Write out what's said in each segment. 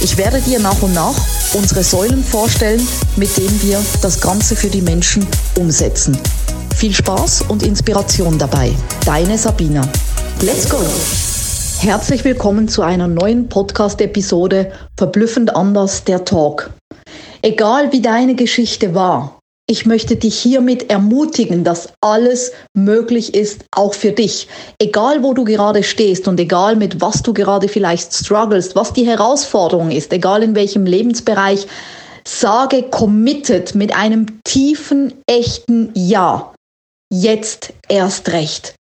Ich werde dir nach und nach unsere Säulen vorstellen, mit denen wir das Ganze für die Menschen umsetzen. Viel Spaß und Inspiration dabei. Deine Sabina. Let's go! Herzlich willkommen zu einer neuen Podcast-Episode Verblüffend anders der Talk. Egal wie deine Geschichte war, ich möchte dich hiermit ermutigen, dass alles möglich ist, auch für dich. Egal wo du gerade stehst und egal mit was du gerade vielleicht struggles, was die Herausforderung ist, egal in welchem Lebensbereich, sage committed mit einem tiefen, echten Ja. Jetzt erst recht.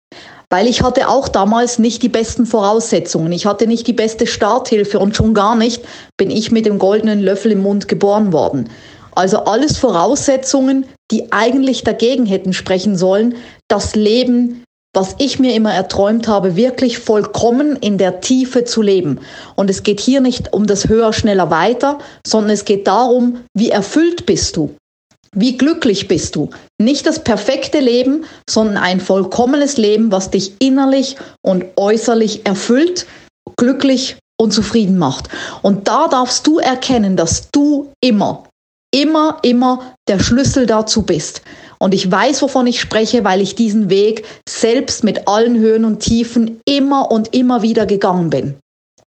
Weil ich hatte auch damals nicht die besten Voraussetzungen. Ich hatte nicht die beste Starthilfe und schon gar nicht bin ich mit dem goldenen Löffel im Mund geboren worden. Also alles Voraussetzungen, die eigentlich dagegen hätten sprechen sollen, das Leben, was ich mir immer erträumt habe, wirklich vollkommen in der Tiefe zu leben. Und es geht hier nicht um das höher, schneller, weiter, sondern es geht darum, wie erfüllt bist du? Wie glücklich bist du? Nicht das perfekte Leben, sondern ein vollkommenes Leben, was dich innerlich und äußerlich erfüllt, glücklich und zufrieden macht. Und da darfst du erkennen, dass du immer immer, immer der Schlüssel dazu bist. Und ich weiß, wovon ich spreche, weil ich diesen Weg selbst mit allen Höhen und Tiefen immer und immer wieder gegangen bin.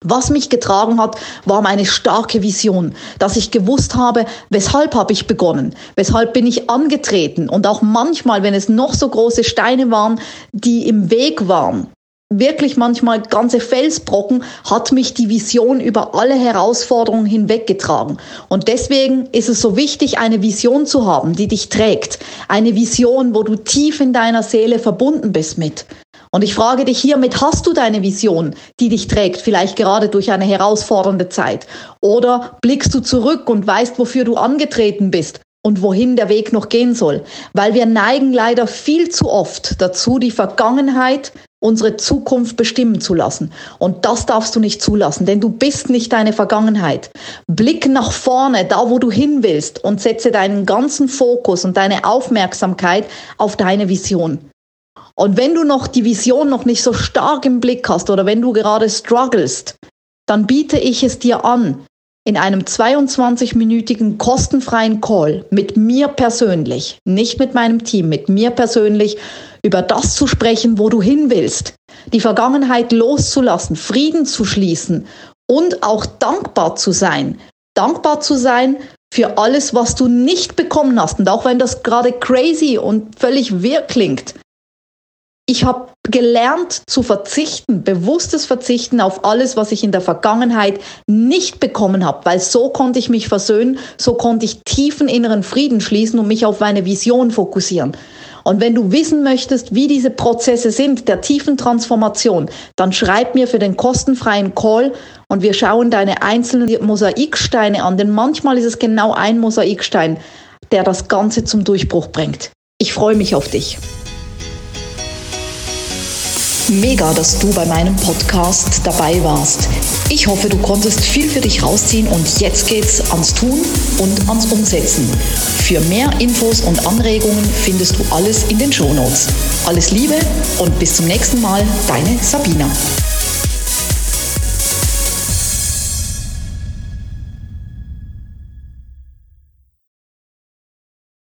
Was mich getragen hat, war meine starke Vision, dass ich gewusst habe, weshalb habe ich begonnen, weshalb bin ich angetreten und auch manchmal, wenn es noch so große Steine waren, die im Weg waren, wirklich manchmal ganze Felsbrocken, hat mich die Vision über alle Herausforderungen hinweggetragen. Und deswegen ist es so wichtig, eine Vision zu haben, die dich trägt. Eine Vision, wo du tief in deiner Seele verbunden bist mit. Und ich frage dich hiermit, hast du deine Vision, die dich trägt, vielleicht gerade durch eine herausfordernde Zeit? Oder blickst du zurück und weißt, wofür du angetreten bist und wohin der Weg noch gehen soll? Weil wir neigen leider viel zu oft dazu, die Vergangenheit unsere Zukunft bestimmen zu lassen. Und das darfst du nicht zulassen, denn du bist nicht deine Vergangenheit. Blick nach vorne, da wo du hin willst und setze deinen ganzen Fokus und deine Aufmerksamkeit auf deine Vision. Und wenn du noch die Vision noch nicht so stark im Blick hast oder wenn du gerade strugglest, dann biete ich es dir an, in einem 22-minütigen kostenfreien Call mit mir persönlich, nicht mit meinem Team, mit mir persönlich über das zu sprechen, wo du hin willst, die Vergangenheit loszulassen, Frieden zu schließen und auch dankbar zu sein. Dankbar zu sein für alles, was du nicht bekommen hast. Und auch wenn das gerade crazy und völlig wirr klingt, ich habe gelernt zu verzichten, bewusstes Verzichten auf alles, was ich in der Vergangenheit nicht bekommen habe, weil so konnte ich mich versöhnen, so konnte ich tiefen inneren Frieden schließen und mich auf meine Vision fokussieren. Und wenn du wissen möchtest, wie diese Prozesse sind, der tiefen Transformation, dann schreib mir für den kostenfreien Call und wir schauen deine einzelnen Mosaiksteine an, denn manchmal ist es genau ein Mosaikstein, der das Ganze zum Durchbruch bringt. Ich freue mich auf dich. Mega, dass du bei meinem Podcast dabei warst. Ich hoffe, du konntest viel für dich rausziehen und jetzt geht's ans Tun und ans Umsetzen. Für mehr Infos und Anregungen findest du alles in den Shownotes. Alles Liebe und bis zum nächsten Mal, deine Sabina.